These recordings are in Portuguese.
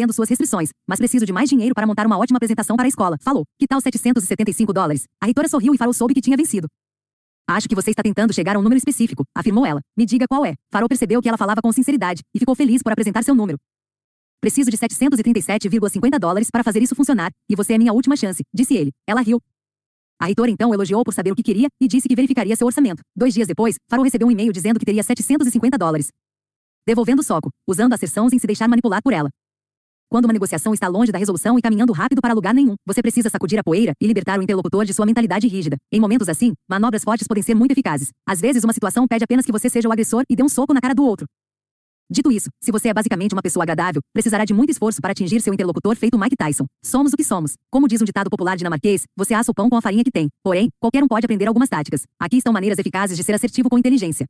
entendo suas restrições, mas preciso de mais dinheiro para montar uma ótima apresentação para a escola. Falou. Que tal 775 dólares? A reitora sorriu e Farol soube que tinha vencido. Acho que você está tentando chegar a um número específico, afirmou ela. Me diga qual é. Farol percebeu que ela falava com sinceridade e ficou feliz por apresentar seu número. Preciso de 737,50 dólares para fazer isso funcionar, e você é minha última chance, disse ele. Ela riu. A reitora então elogiou por saber o que queria e disse que verificaria seu orçamento. Dois dias depois, Farol recebeu um e-mail dizendo que teria 750 dólares. Devolvendo o soco, usando asserções em se deixar manipular por ela. Quando uma negociação está longe da resolução e caminhando rápido para lugar nenhum, você precisa sacudir a poeira e libertar o interlocutor de sua mentalidade rígida. Em momentos assim, manobras fortes podem ser muito eficazes. Às vezes, uma situação pede apenas que você seja o agressor e dê um soco na cara do outro. Dito isso, se você é basicamente uma pessoa agradável, precisará de muito esforço para atingir seu interlocutor feito Mike Tyson. Somos o que somos. Como diz um ditado popular dinamarquês, você assa o pão com a farinha que tem. Porém, qualquer um pode aprender algumas táticas. Aqui estão maneiras eficazes de ser assertivo com inteligência.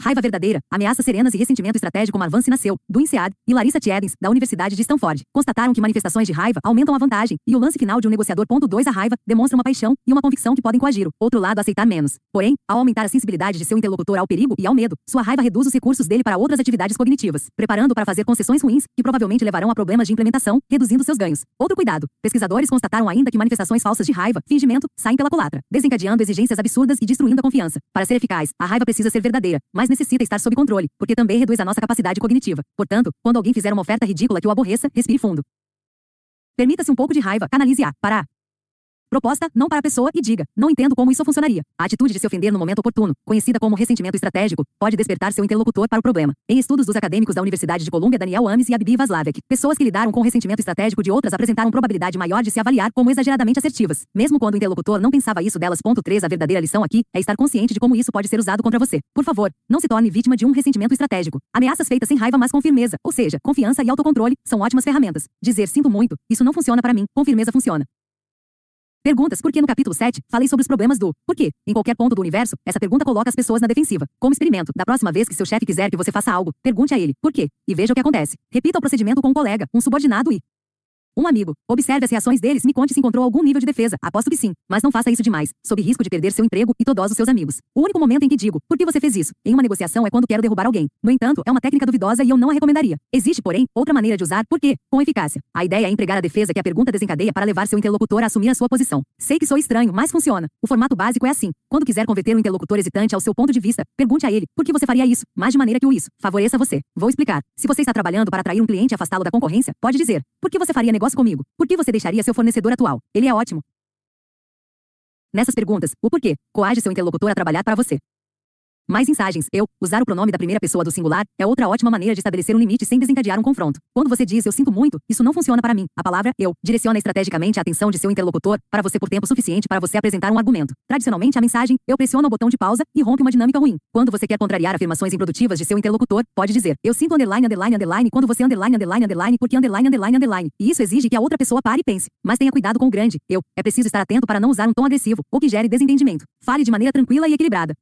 Raiva verdadeira, ameaças serenas e ressentimento estratégico Marvan nasceu, do INSEAD, e Larissa Tiedens, da Universidade de Stanford, constataram que manifestações de raiva aumentam a vantagem, e o lance final de um negociador. Ponto 2 A raiva demonstra uma paixão e uma convicção que podem coagir o outro lado a aceitar menos. Porém, ao aumentar a sensibilidade de seu interlocutor ao perigo e ao medo, sua raiva reduz os recursos dele para outras atividades cognitivas, preparando para fazer concessões ruins, que provavelmente levarão a problemas de implementação, reduzindo seus ganhos. Outro cuidado: pesquisadores constataram ainda que manifestações falsas de raiva, fingimento, saem pela culatra, desencadeando exigências absurdas e destruindo a confiança. Para ser eficaz, a raiva precisa ser verdadeira, mas necessita estar sob controle controle, porque também reduz a nossa capacidade cognitiva. Portanto, quando alguém fizer uma oferta ridícula que o aborreça, respire fundo. Permita-se um pouco de raiva, canalize-a, para Proposta, não para a pessoa e diga, não entendo como isso funcionaria. A atitude de se ofender no momento oportuno, conhecida como ressentimento estratégico, pode despertar seu interlocutor para o problema. Em estudos dos acadêmicos da Universidade de Colômbia Daniel Ames e Abbi Vaslavek, pessoas que lidaram com ressentimento estratégico de outras apresentaram probabilidade maior de se avaliar como exageradamente assertivas, mesmo quando o interlocutor não pensava isso delas. Ponto 3 A verdadeira lição aqui é estar consciente de como isso pode ser usado contra você. Por favor, não se torne vítima de um ressentimento estratégico. Ameaças feitas sem raiva, mas com firmeza, ou seja, confiança e autocontrole, são ótimas ferramentas. Dizer sinto muito, isso não funciona para mim, com firmeza funciona. Perguntas. Por que no capítulo 7 falei sobre os problemas do por quê? Em qualquer ponto do universo, essa pergunta coloca as pessoas na defensiva. Como experimento, da próxima vez que seu chefe quiser que você faça algo, pergunte a ele por quê e veja o que acontece. Repita o procedimento com um colega, um subordinado e um amigo. Observe as reações deles. Me conte se encontrou algum nível de defesa. Aposto que sim. Mas não faça isso demais, sob risco de perder seu emprego e todos os seus amigos. O único momento em que digo, por que você fez isso? Em uma negociação é quando quero derrubar alguém. No entanto, é uma técnica duvidosa e eu não a recomendaria. Existe, porém, outra maneira de usar por quê, com eficácia. A ideia é empregar a defesa que a pergunta desencadeia para levar seu interlocutor a assumir a sua posição. Sei que sou estranho, mas funciona. O formato básico é assim. Quando quiser converter um interlocutor hesitante ao seu ponto de vista, pergunte a ele, por que você faria isso? Mas de maneira que o isso favoreça você. Vou explicar. Se você está trabalhando para atrair um cliente e afastá-lo da concorrência, pode dizer, por que você faria negócio comigo? Por que você deixaria seu fornecedor atual? Ele é ótimo. Nessas perguntas, o porquê coage seu interlocutor a trabalhar para você. Mais mensagens. Eu, usar o pronome da primeira pessoa do singular, é outra ótima maneira de estabelecer um limite sem desencadear um confronto. Quando você diz eu sinto muito, isso não funciona para mim. A palavra eu direciona estrategicamente a atenção de seu interlocutor para você por tempo suficiente para você apresentar um argumento. Tradicionalmente, a mensagem eu pressiono o botão de pausa e rompe uma dinâmica ruim. Quando você quer contrariar afirmações improdutivas de seu interlocutor, pode dizer eu sinto underline underline underline quando você underline underline underline porque underline underline underline. E isso exige que a outra pessoa pare e pense. Mas tenha cuidado com o grande eu. É preciso estar atento para não usar um tom agressivo ou que gere desentendimento. Fale de maneira tranquila e equilibrada.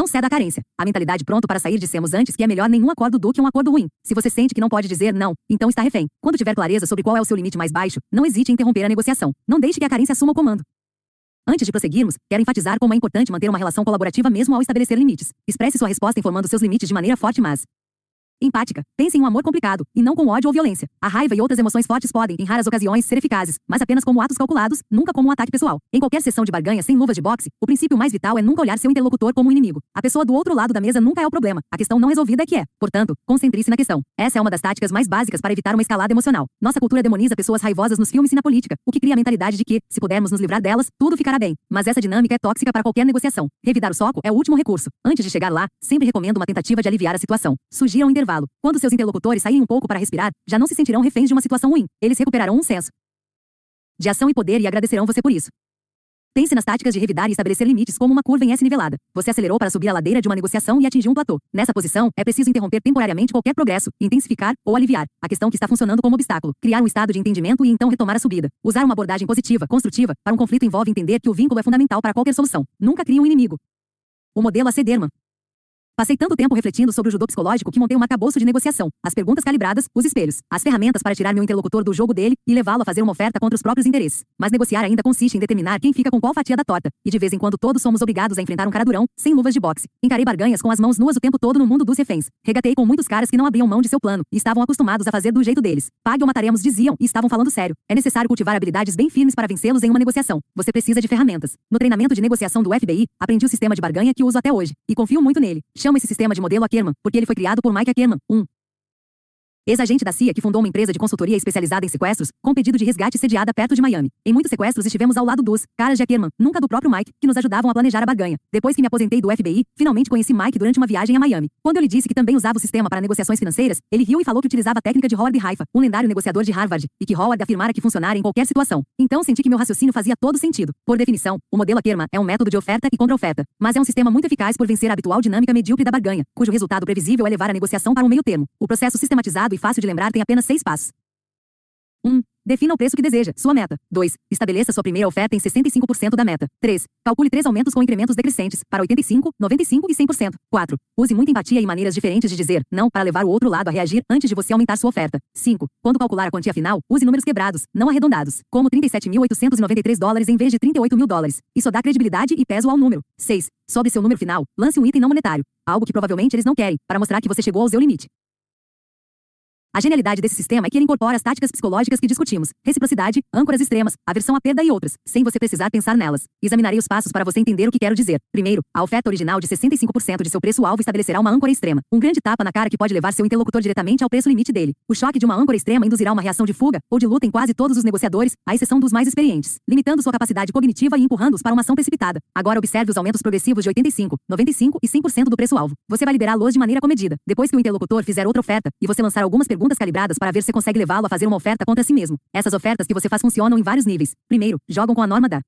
Não ceda à carência. A mentalidade pronto para sair dissemos antes que é melhor nenhum acordo do que um acordo ruim. Se você sente que não pode dizer não, então está refém. Quando tiver clareza sobre qual é o seu limite mais baixo, não hesite em interromper a negociação. Não deixe que a carência assuma o comando. Antes de prosseguirmos, quero enfatizar como é importante manter uma relação colaborativa mesmo ao estabelecer limites. Expresse sua resposta informando seus limites de maneira forte, mas Empática. Pense em um amor complicado, e não com ódio ou violência. A raiva e outras emoções fortes podem, em raras ocasiões, ser eficazes, mas apenas como atos calculados, nunca como um ataque pessoal. Em qualquer sessão de barganha sem luvas de boxe, o princípio mais vital é nunca olhar seu interlocutor como um inimigo. A pessoa do outro lado da mesa nunca é o problema. A questão não resolvida é que é. Portanto, concentre-se na questão. Essa é uma das táticas mais básicas para evitar uma escalada emocional. Nossa cultura demoniza pessoas raivosas nos filmes e na política, o que cria a mentalidade de que, se pudermos nos livrar delas, tudo ficará bem. Mas essa dinâmica é tóxica para qualquer negociação. Revidar o soco é o último recurso. Antes de chegar lá, sempre recomendo uma tentativa de aliviar a situação. Sugira um intervalo. Quando seus interlocutores saírem um pouco para respirar, já não se sentirão reféns de uma situação ruim. Eles recuperarão um senso de ação e poder e agradecerão você por isso. Pense nas táticas de revidar e estabelecer limites como uma curva em S nivelada. Você acelerou para subir a ladeira de uma negociação e atingiu um platô. Nessa posição, é preciso interromper temporariamente qualquer progresso, intensificar ou aliviar a questão que está funcionando como obstáculo, criar um estado de entendimento e então retomar a subida. Usar uma abordagem positiva, construtiva, para um conflito envolve entender que o vínculo é fundamental para qualquer solução. Nunca crie um inimigo. O modelo A. C. Passei tanto tempo refletindo sobre o judô psicológico que montei um arcabouço de negociação, as perguntas calibradas, os espelhos, as ferramentas para tirar meu interlocutor do jogo dele e levá-lo a fazer uma oferta contra os próprios interesses. Mas negociar ainda consiste em determinar quem fica com qual fatia da torta, e de vez em quando todos somos obrigados a enfrentar um cara durão, sem luvas de boxe. Encarei barganhas com as mãos nuas o tempo todo no mundo dos reféns. Regatei com muitos caras que não abriam mão de seu plano e estavam acostumados a fazer do jeito deles. Pague ou mataremos diziam e estavam falando sério. É necessário cultivar habilidades bem firmes para vencê-los em uma negociação. Você precisa de ferramentas. No treinamento de negociação do FBI, aprendi o sistema de barganha que uso até hoje e confio muito nele. Chamo esse sistema de modelo Ackerman, porque ele foi criado por Mike Ackerman, um Ex-agente da CIA que fundou uma empresa de consultoria especializada em sequestros, com pedido de resgate sediada perto de Miami. Em muitos sequestros estivemos ao lado dos caras de Ackerman, nunca do próprio Mike, que nos ajudavam a planejar a barganha. Depois que me aposentei do FBI, finalmente conheci Mike durante uma viagem a Miami. Quando eu lhe disse que também usava o sistema para negociações financeiras, ele riu e falou que utilizava a técnica de Howard Haifa, um lendário negociador de Harvard, e que Howard afirmara que funcionara em qualquer situação. Então senti que meu raciocínio fazia todo sentido. Por definição, o modelo Ackerman é um método de oferta e contra-oferta, mas é um sistema muito eficaz por vencer a habitual dinâmica medíocre da barganha, cujo resultado previsível é levar a negociação para um meio termo. O processo sistematizado e fácil de lembrar tem apenas seis passos. 1. Um, defina o preço que deseja, sua meta. 2. Estabeleça sua primeira oferta em 65% da meta. 3. Calcule três aumentos com incrementos decrescentes, para 85, 95 e 100%. 4. Use muita empatia e maneiras diferentes de dizer não para levar o outro lado a reagir antes de você aumentar sua oferta. 5. Quando calcular a quantia final, use números quebrados, não arredondados, como 37.893 dólares em vez de 38 mil dólares. Isso dá credibilidade e peso ao número. 6. Sobre seu número final, lance um item não monetário, algo que provavelmente eles não querem, para mostrar que você chegou ao seu limite. A genialidade desse sistema é que ele incorpora as táticas psicológicas que discutimos, reciprocidade, âncoras extremas, aversão à perda e outras, sem você precisar pensar nelas. Examinarei os passos para você entender o que quero dizer. Primeiro, a oferta original de 65% de seu preço-alvo estabelecerá uma âncora extrema, um grande tapa na cara que pode levar seu interlocutor diretamente ao preço limite dele. O choque de uma âncora extrema induzirá uma reação de fuga ou de luta em quase todos os negociadores, à exceção dos mais experientes, limitando sua capacidade cognitiva e empurrando-os para uma ação precipitada. Agora observe os aumentos progressivos de 85, 95 e 100% do preço-alvo. Você vai liberá-los de maneira comedida. Depois que o interlocutor fizer outra oferta e você lançar algumas perguntas calibradas para ver se consegue levá-lo a fazer uma oferta contra si mesmo. Essas ofertas que você faz funcionam em vários níveis. Primeiro, jogam com a norma da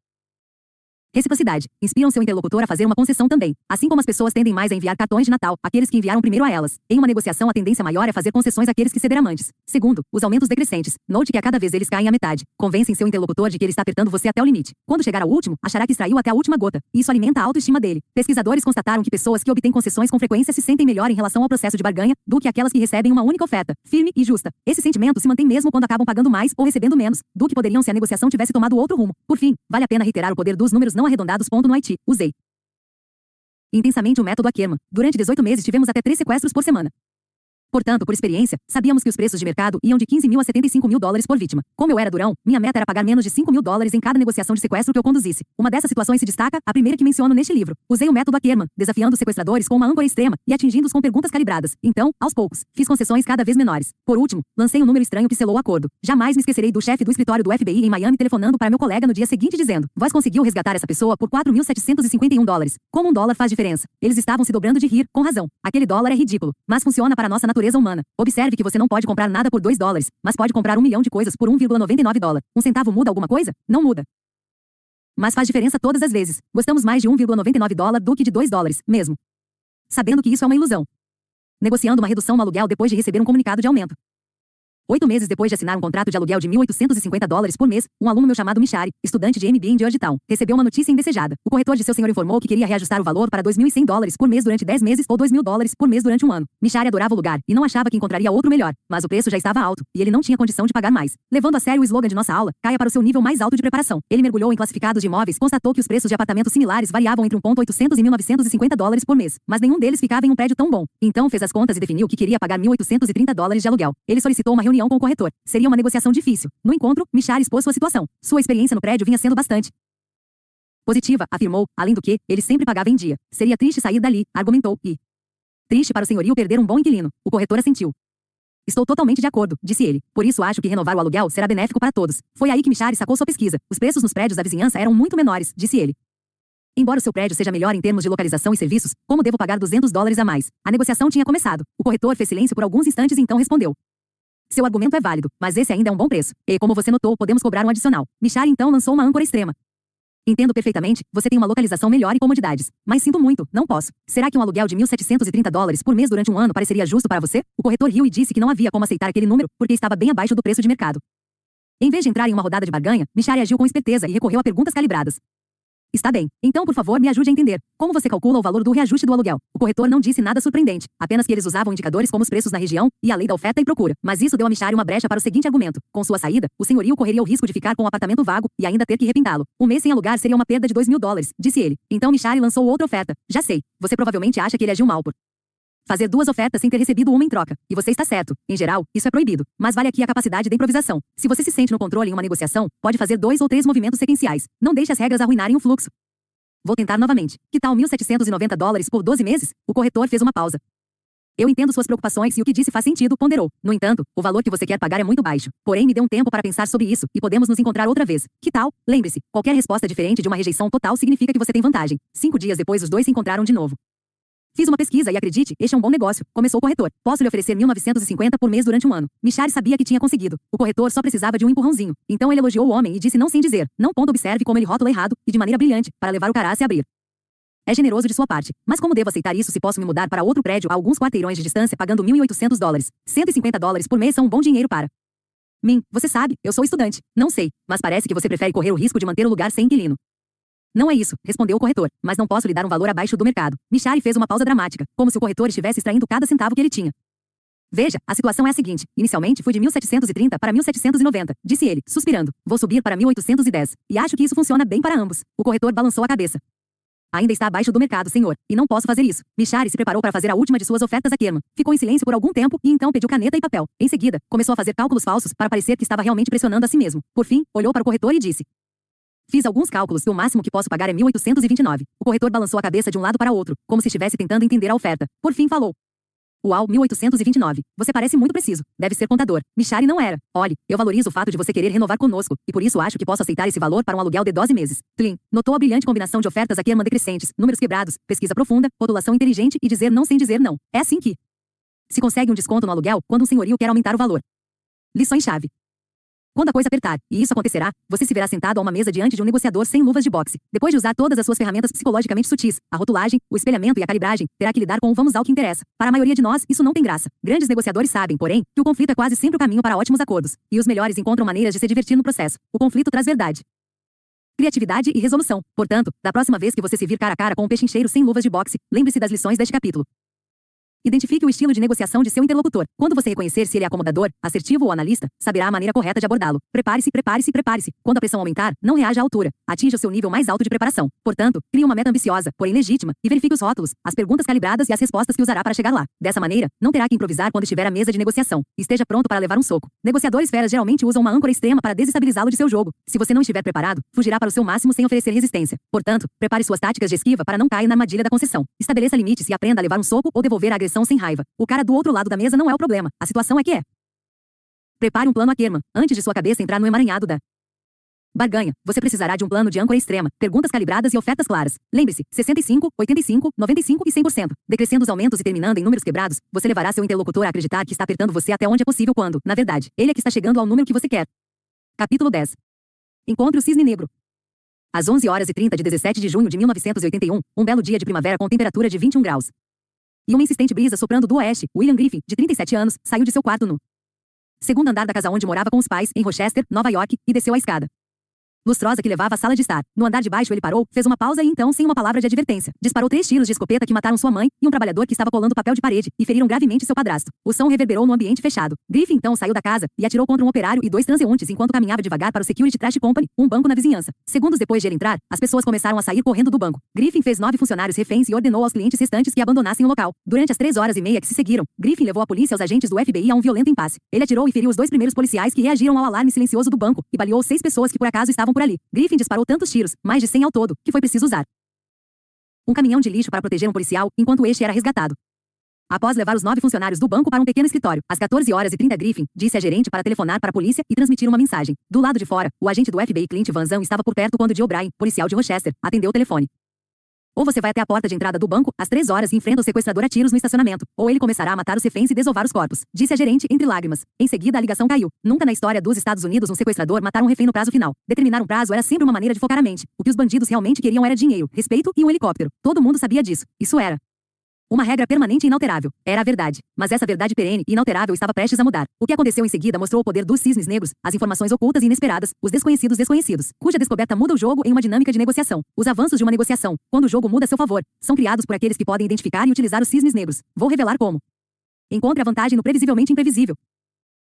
Reciprocidade. Inspiram seu interlocutor a fazer uma concessão também. Assim como as pessoas tendem mais a enviar cartões de Natal, aqueles que enviaram primeiro a elas. Em uma negociação, a tendência maior é fazer concessões àqueles que cederam antes. Segundo, os aumentos decrescentes. Note que a cada vez eles caem à metade. Convencem seu interlocutor de que ele está apertando você até o limite. Quando chegar ao último, achará que extraiu até a última gota. Isso alimenta a autoestima dele. Pesquisadores constataram que pessoas que obtêm concessões com frequência se sentem melhor em relação ao processo de barganha do que aquelas que recebem uma única oferta, firme e justa. Esse sentimento se mantém mesmo quando acabam pagando mais ou recebendo menos do que poderiam se a negociação tivesse tomado outro rumo. Por fim, vale a pena reiterar o poder dos números não arredondados. Ponto no Haiti. Usei intensamente o método Ackerman. Durante 18 meses tivemos até três sequestros por semana. Portanto, por experiência, sabíamos que os preços de mercado iam de 15 mil a 75 mil dólares por vítima. Como eu era durão, minha meta era pagar menos de 5 mil dólares em cada negociação de sequestro que eu conduzisse. Uma dessas situações se destaca, a primeira que menciono neste livro. Usei o método Ackerman, desafiando os sequestradores com uma âncora extrema e atingindo-os com perguntas calibradas. Então, aos poucos, fiz concessões cada vez menores. Por último, lancei um número estranho que selou o acordo. Jamais me esquecerei do chefe do escritório do FBI em Miami telefonando para meu colega no dia seguinte dizendo: Vós conseguiu resgatar essa pessoa por 4.751 dólares. Como um dólar faz diferença? Eles estavam se dobrando de rir, com razão. Aquele dólar é ridículo, mas funciona para nossa natureza humana. Observe Observe que você não pode comprar nada por 2 dólares, mas pode comprar um milhão de coisas por 1,99 dólar. Um centavo muda alguma coisa? Não muda. Mas faz diferença todas as vezes. Gostamos mais de 1,99 dólar do que de 2 dólares, mesmo. Sabendo que isso é uma ilusão. Negociando uma redução no aluguel depois de receber um comunicado de aumento. Oito meses depois de assinar um contrato de aluguel de 1.850 dólares por mês, um aluno meu chamado Michari, estudante de MBA em Georgetown, recebeu uma notícia indesejada. O corretor de seu senhor informou que queria reajustar o valor para 2.100 dólares por mês durante 10 meses ou 2.000 dólares por mês durante um ano. Michari adorava o lugar e não achava que encontraria outro melhor, mas o preço já estava alto e ele não tinha condição de pagar mais. Levando a sério o slogan de nossa aula, caia para o seu nível mais alto de preparação. Ele mergulhou em classificados de imóveis, constatou que os preços de apartamentos similares variavam entre 1.800 e 1.950 dólares por mês, mas nenhum deles ficava em um prédio tão bom. Então fez as contas e definiu que queria pagar 1.830 dólares de aluguel. Ele solicitou uma reunião com o corretor. Seria uma negociação difícil. No encontro, Michar expôs sua situação. Sua experiência no prédio vinha sendo bastante positiva, afirmou, além do que, ele sempre pagava em dia. Seria triste sair dali, argumentou, e triste para o senhorio perder um bom inquilino. O corretor assentiu. Estou totalmente de acordo, disse ele. Por isso acho que renovar o aluguel será benéfico para todos. Foi aí que Michari sacou sua pesquisa. Os preços nos prédios da vizinhança eram muito menores, disse ele. Embora o seu prédio seja melhor em termos de localização e serviços, como devo pagar 200 dólares a mais? A negociação tinha começado. O corretor fez silêncio por alguns instantes e então respondeu. Seu argumento é válido, mas esse ainda é um bom preço. E, como você notou, podemos cobrar um adicional. Michari então lançou uma âncora extrema. Entendo perfeitamente, você tem uma localização melhor e comodidades. Mas sinto muito, não posso. Será que um aluguel de 1.730 dólares por mês durante um ano pareceria justo para você? O corretor riu e disse que não havia como aceitar aquele número, porque estava bem abaixo do preço de mercado. Em vez de entrar em uma rodada de barganha, Michari agiu com esperteza e recorreu a perguntas calibradas. Está bem. Então, por favor, me ajude a entender. Como você calcula o valor do reajuste do aluguel? O corretor não disse nada surpreendente, apenas que eles usavam indicadores como os preços na região e a lei da oferta e procura. Mas isso deu a Michari uma brecha para o seguinte argumento. Com sua saída, o senhorio correria o risco de ficar com o um apartamento vago e ainda ter que repintá-lo. Um mês sem alugar seria uma perda de 2 mil dólares, disse ele. Então Michari lançou outra oferta. Já sei. Você provavelmente acha que ele agiu mal por fazer duas ofertas sem ter recebido uma em troca. E você está certo. Em geral, isso é proibido. Mas vale aqui a capacidade de improvisação. Se você se sente no controle em uma negociação, pode fazer dois ou três movimentos sequenciais. Não deixe as regras arruinarem o fluxo. Vou tentar novamente. Que tal 1.790 dólares por 12 meses? O corretor fez uma pausa. Eu entendo suas preocupações e o que disse faz sentido, ponderou. No entanto, o valor que você quer pagar é muito baixo. Porém, me dê um tempo para pensar sobre isso e podemos nos encontrar outra vez. Que tal? Lembre-se, qualquer resposta diferente de uma rejeição total significa que você tem vantagem. Cinco dias depois, os dois se encontraram de novo. Fiz uma pesquisa e acredite, este é um bom negócio. Começou o corretor. Posso lhe oferecer 1.950 por mês durante um ano. Michari sabia que tinha conseguido. O corretor só precisava de um empurrãozinho. Então ele elogiou o homem e disse não sem dizer. Não ponto observe como ele rótula errado e de maneira brilhante para levar o cara a se abrir. É generoso de sua parte. Mas como devo aceitar isso se posso me mudar para outro prédio a alguns quarteirões de distância pagando 1.800 dólares? 150 dólares por mês são um bom dinheiro para mim. Você sabe, eu sou estudante. Não sei, mas parece que você prefere correr o risco de manter o lugar sem inquilino. Não é isso, respondeu o corretor, mas não posso lhe dar um valor abaixo do mercado. Michari fez uma pausa dramática, como se o corretor estivesse extraindo cada centavo que ele tinha. Veja, a situação é a seguinte. Inicialmente fui de 1730 para 1790, disse ele, suspirando. Vou subir para 1810. E acho que isso funciona bem para ambos. O corretor balançou a cabeça. Ainda está abaixo do mercado, senhor, e não posso fazer isso. Michari se preparou para fazer a última de suas ofertas a Kerman. Ficou em silêncio por algum tempo e então pediu caneta e papel. Em seguida, começou a fazer cálculos falsos para parecer que estava realmente pressionando a si mesmo. Por fim, olhou para o corretor e disse: Fiz alguns cálculos e o máximo que posso pagar é 1829. O corretor balançou a cabeça de um lado para outro, como se estivesse tentando entender a oferta. Por fim falou. Uau, 1829. Você parece muito preciso. Deve ser contador. Michari não era. Olhe, eu valorizo o fato de você querer renovar conosco, e por isso acho que posso aceitar esse valor para um aluguel de 12 meses. Tlin, notou a brilhante combinação de ofertas aqui irmã decrescentes, números quebrados, pesquisa profunda, rotulação inteligente e dizer não sem dizer não. É assim que se consegue um desconto no aluguel quando um senhorio quer aumentar o valor. Lições-chave. Quando a coisa apertar, e isso acontecerá, você se verá sentado a uma mesa diante de um negociador sem luvas de boxe. Depois de usar todas as suas ferramentas psicologicamente sutis, a rotulagem, o espelhamento e a calibragem, terá que lidar com o vamos ao que interessa. Para a maioria de nós, isso não tem graça. Grandes negociadores sabem, porém, que o conflito é quase sempre o caminho para ótimos acordos. E os melhores encontram maneiras de se divertir no processo. O conflito traz verdade criatividade e resolução. Portanto, da próxima vez que você se vir cara a cara com um pechincheiro sem luvas de boxe, lembre-se das lições deste capítulo. Identifique o estilo de negociação de seu interlocutor. Quando você reconhecer se ele é acomodador, assertivo ou analista, saberá a maneira correta de abordá-lo. Prepare-se, prepare-se, prepare-se. Quando a pressão aumentar, não reaja à altura. Atinja o seu nível mais alto de preparação. Portanto, crie uma meta ambiciosa, porém legítima, e verifique os rótulos, as perguntas calibradas e as respostas que usará para chegar lá. Dessa maneira, não terá que improvisar quando estiver à mesa de negociação. Esteja pronto para levar um soco. Negociadores feras geralmente usam uma âncora extrema para desestabilizá-lo de seu jogo. Se você não estiver preparado, fugirá para o seu máximo sem oferecer resistência. Portanto, prepare suas táticas de esquiva para não cair na armadilha da concessão. Estabeleça limites e aprenda a levar um soco ou devolver a agressão sem raiva. O cara do outro lado da mesa não é o problema. A situação é que é. Prepare um plano a Kerman, antes de sua cabeça entrar no emaranhado da barganha. Você precisará de um plano de âncora extrema, perguntas calibradas e ofertas claras. Lembre-se, 65, 85, 95 e 100%. Decrescendo os aumentos e terminando em números quebrados, você levará seu interlocutor a acreditar que está apertando você até onde é possível quando, na verdade, ele é que está chegando ao número que você quer. Capítulo 10. Encontre o cisne negro. Às 11 horas e 30 de 17 de junho de 1981, um belo dia de primavera com temperatura de 21 graus. E uma insistente brisa soprando do oeste, William Griffin, de 37 anos, saiu de seu quarto no segundo andar da casa onde morava com os pais, em Rochester, Nova York, e desceu a escada lustrosa que levava à sala de estar. No andar de baixo ele parou, fez uma pausa e então, sem uma palavra de advertência, disparou três tiros de escopeta que mataram sua mãe e um trabalhador que estava colando papel de parede e feriram gravemente seu padrasto. O som reverberou no ambiente fechado. Griffin então saiu da casa e atirou contra um operário e dois transeuntes enquanto caminhava devagar para o Security Trash Company, um banco na vizinhança. Segundos depois de ele entrar, as pessoas começaram a sair correndo do banco. Griffin fez nove funcionários reféns e ordenou aos clientes restantes que abandonassem o local. Durante as três horas e meia que se seguiram, Griffin levou a polícia e os agentes do FBI a um violento impasse. Ele atirou e feriu os dois primeiros policiais que reagiram ao alarme silencioso do banco e baleou seis pessoas que por acaso estavam por ali. Griffin disparou tantos tiros, mais de 100 ao todo, que foi preciso usar um caminhão de lixo para proteger um policial enquanto este era resgatado. Após levar os nove funcionários do banco para um pequeno escritório, às 14 horas e 30 Griffin disse a gerente para telefonar para a polícia e transmitir uma mensagem. Do lado de fora, o agente do FBI Clint Vanzão estava por perto quando Joe O'Brien, policial de Rochester, atendeu o telefone. Ou você vai até a porta de entrada do banco, às três horas, e enfrenta o sequestrador a tiros no estacionamento. Ou ele começará a matar os reféns e desovar os corpos. Disse a gerente, entre lágrimas. Em seguida, a ligação caiu. Nunca na história dos Estados Unidos um sequestrador matar um refém no prazo final. Determinar um prazo era sempre uma maneira de focar a mente. O que os bandidos realmente queriam era dinheiro, respeito e um helicóptero. Todo mundo sabia disso. Isso era Uma regra permanente e inalterável. Era a verdade. Mas essa verdade perene e inalterável estava prestes a mudar. O que aconteceu em seguida mostrou o poder dos cisnes negros, as informações ocultas e inesperadas, os desconhecidos desconhecidos, cuja descoberta muda o jogo em uma dinâmica de negociação. Os avanços de uma negociação, quando o jogo muda a seu favor, são criados por aqueles que podem identificar e utilizar os cisnes negros. Vou revelar como. Encontre a vantagem no previsivelmente imprevisível.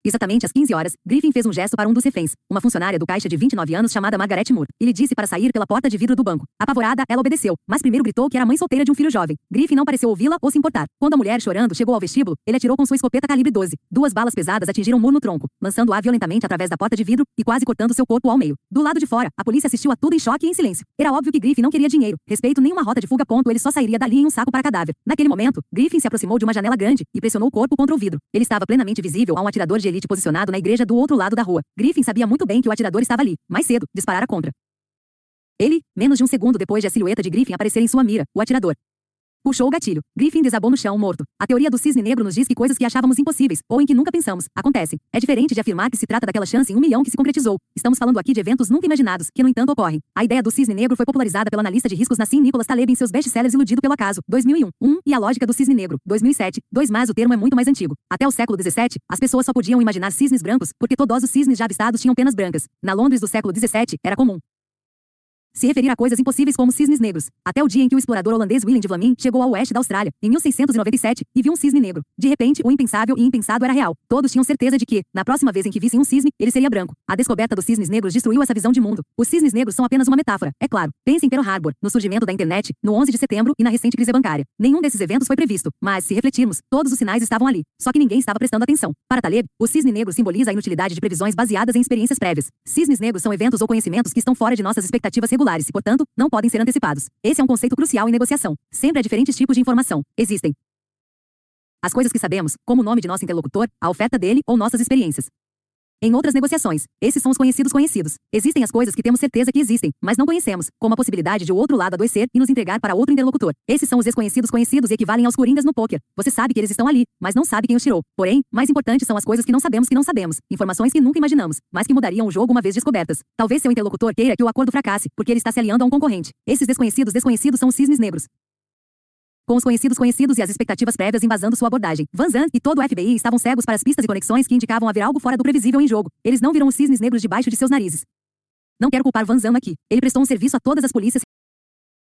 Exatamente às 15 horas, Griffin fez um gesto para um dos reféns, uma funcionária do caixa de 29 anos chamada Margaret Moore, e lhe disse para sair pela porta de vidro do banco. Apavorada, ela obedeceu, mas primeiro gritou que era mãe solteira de um filho jovem. Griffin não pareceu ouvi-la ou se importar. Quando a mulher, chorando, chegou ao vestíbulo, ele atirou com sua escopeta calibre 12. Duas balas pesadas atingiram Moore no tronco, lançando-a violentamente através da porta de vidro e quase cortando seu corpo ao meio. Do lado de fora, a polícia assistiu a tudo em choque e em silêncio. Era óbvio que Griffin não queria dinheiro, respeito nem uma rota de fuga. Ponto, ele só sairia dali em um saco para cadáver. Naquele momento, Griffin se aproximou de uma janela grande e pressionou o corpo contra o vidro. Ele estava plenamente visível a um atirador de elite posicionado na igreja do outro lado da rua. Griffin sabia muito bem que o atirador estava ali. Mais cedo, disparara contra. Ele, menos de um segundo depois de a silhueta de Griffin aparecer em sua mira, o atirador. Puxou o gatilho. Griffin desabou no chão, morto. A teoria do cisne negro nos diz que coisas que achávamos impossíveis, ou em que nunca pensamos, acontecem. É diferente de afirmar que se trata daquela chance em um milhão que se concretizou. Estamos falando aqui de eventos nunca imaginados, que no entanto ocorrem. A ideia do cisne negro foi popularizada pela analista de riscos Nassim Nicholas Taleb em seus best-sellers Iludido pelo Acaso, 2001, 1 e A Lógica do Cisne Negro, 2007, 2 mas o termo é muito mais antigo. Até o século 17, as pessoas só podiam imaginar cisnes brancos, porque todos os cisnes já avistados tinham penas brancas. Na Londres do século 17, era comum se referir a coisas impossíveis como cisnes negros, até o dia em que o explorador holandês Willem de Vlamingh chegou ao oeste da Austrália, em 1697, e viu um cisne negro. De repente, o impensável e impensado era real. Todos tinham certeza de que, na próxima vez em que vissem um cisne, ele seria branco. A descoberta dos cisnes negros destruiu essa visão de mundo. Os cisnes negros são apenas uma metáfora, é claro. Pense em Pearl Harbor, no surgimento da internet, no 11 de setembro e na recente crise bancária. Nenhum desses eventos foi previsto, mas, se refletirmos, todos os sinais estavam ali, só que ninguém estava prestando atenção. Para Taleb, o cisne negro simboliza a inutilidade de previsões baseadas em experiências prévias. Cisnes negros são eventos ou conhecimentos que estão fora de nossas expectativas regulares e, portanto, não podem ser antecipados. Esse é um conceito crucial em negociação. Sempre há diferentes tipos de informação. Existem as coisas que sabemos, como o nome de nosso interlocutor, a oferta dele ou nossas experiências. Em outras negociações, esses são os conhecidos conhecidos. Existem as coisas que temos certeza que existem, mas não conhecemos, como a possibilidade de o outro lado adoecer e nos entregar para outro interlocutor. Esses são os desconhecidos conhecidos e equivalem aos coringas no poker. Você sabe que eles estão ali, mas não sabe quem os tirou. Porém, mais importantes são as coisas que não sabemos que não sabemos, informações que nunca imaginamos, mas que mudariam o jogo uma vez descobertas. Talvez seu interlocutor queira que o acordo fracasse, porque ele está se aliando a um concorrente. Esses desconhecidos desconhecidos são os cisnes negros com os conhecidos conhecidos e as expectativas prévias embasando sua abordagem. Van Zandt e todo o FBI estavam cegos para as pistas e conexões que indicavam haver algo fora do previsível em jogo. Eles não viram os cisnes negros debaixo de seus narizes. Não quero culpar Van Zandt aqui. Ele prestou um serviço a todas as polícias